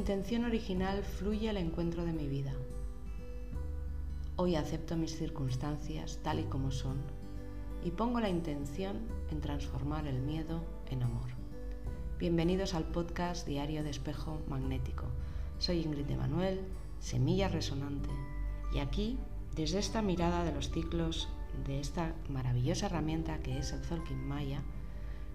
intención original fluye al encuentro de mi vida. Hoy acepto mis circunstancias tal y como son y pongo la intención en transformar el miedo en amor. Bienvenidos al podcast Diario de Espejo Magnético. Soy Ingrid de Manuel, Semilla Resonante, y aquí, desde esta mirada de los ciclos de esta maravillosa herramienta que es el Zolkin Maya,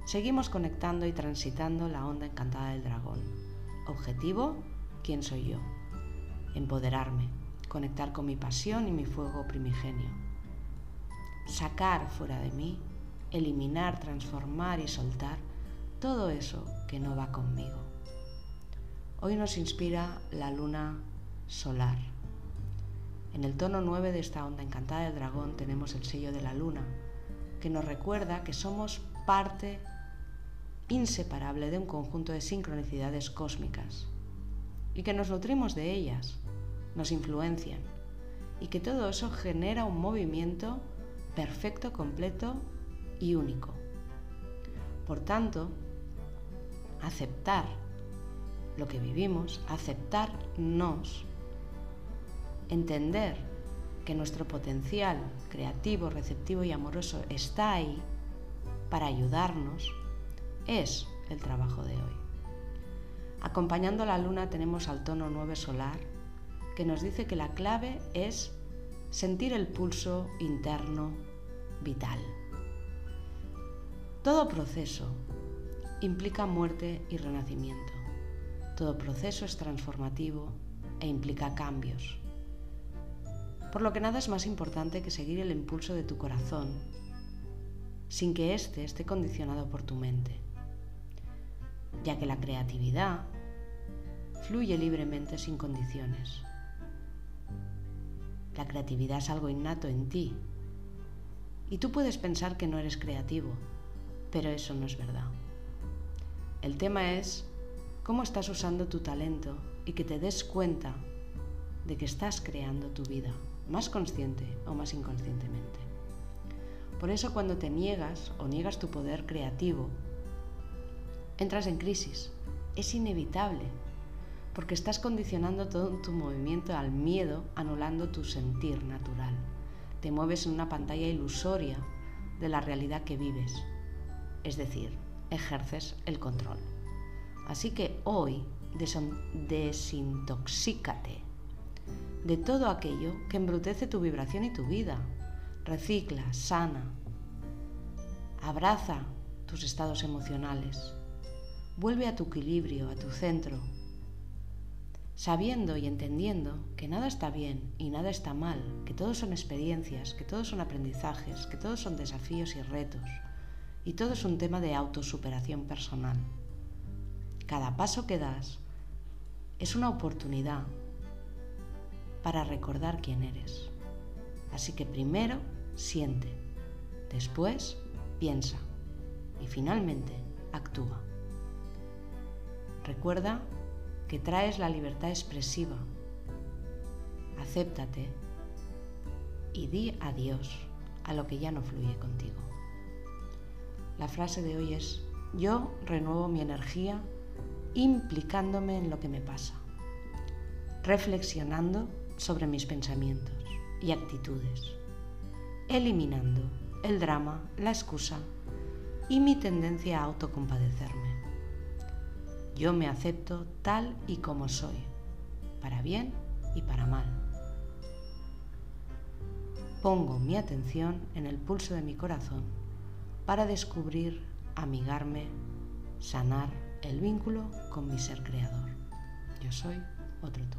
seguimos conectando y transitando la onda encantada del dragón. Objetivo, ¿quién soy yo? Empoderarme, conectar con mi pasión y mi fuego primigenio. Sacar fuera de mí, eliminar, transformar y soltar todo eso que no va conmigo. Hoy nos inspira la luna solar. En el tono 9 de esta onda encantada del dragón tenemos el sello de la luna, que nos recuerda que somos parte inseparable de un conjunto de sincronicidades cósmicas y que nos nutrimos de ellas, nos influencian y que todo eso genera un movimiento perfecto, completo y único. Por tanto, aceptar lo que vivimos, aceptarnos, entender que nuestro potencial creativo, receptivo y amoroso está ahí para ayudarnos, es el trabajo de hoy. Acompañando la luna tenemos al tono 9 solar, que nos dice que la clave es sentir el pulso interno vital. Todo proceso, implica muerte y renacimiento. Todo proceso es transformativo e implica cambios. Por lo que nada es más importante que seguir el impulso de tu corazón, sin que éste esté condicionado por tu mente, ya que la creatividad fluye libremente sin condiciones. La creatividad es algo innato en ti y tú puedes pensar que no eres creativo, pero eso no es verdad. El tema es cómo estás usando tu talento y que te des cuenta de que estás creando tu vida, más consciente o más inconscientemente. Por eso cuando te niegas o niegas tu poder creativo, entras en crisis. Es inevitable, porque estás condicionando todo tu movimiento al miedo, anulando tu sentir natural. Te mueves en una pantalla ilusoria de la realidad que vives. Es decir, ejerces el control. Así que hoy desintoxícate de todo aquello que embrutece tu vibración y tu vida. Recicla, sana, abraza tus estados emocionales, vuelve a tu equilibrio, a tu centro, sabiendo y entendiendo que nada está bien y nada está mal, que todos son experiencias, que todos son aprendizajes, que todos son desafíos y retos y todo es un tema de autosuperación personal. Cada paso que das es una oportunidad para recordar quién eres. Así que primero siente, después piensa y finalmente actúa. Recuerda que traes la libertad expresiva. Acéptate y di adiós a lo que ya no fluye contigo. La frase de hoy es, yo renuevo mi energía implicándome en lo que me pasa, reflexionando sobre mis pensamientos y actitudes, eliminando el drama, la excusa y mi tendencia a autocompadecerme. Yo me acepto tal y como soy, para bien y para mal. Pongo mi atención en el pulso de mi corazón para descubrir, amigarme, sanar el vínculo con mi ser creador. Yo soy otro tú.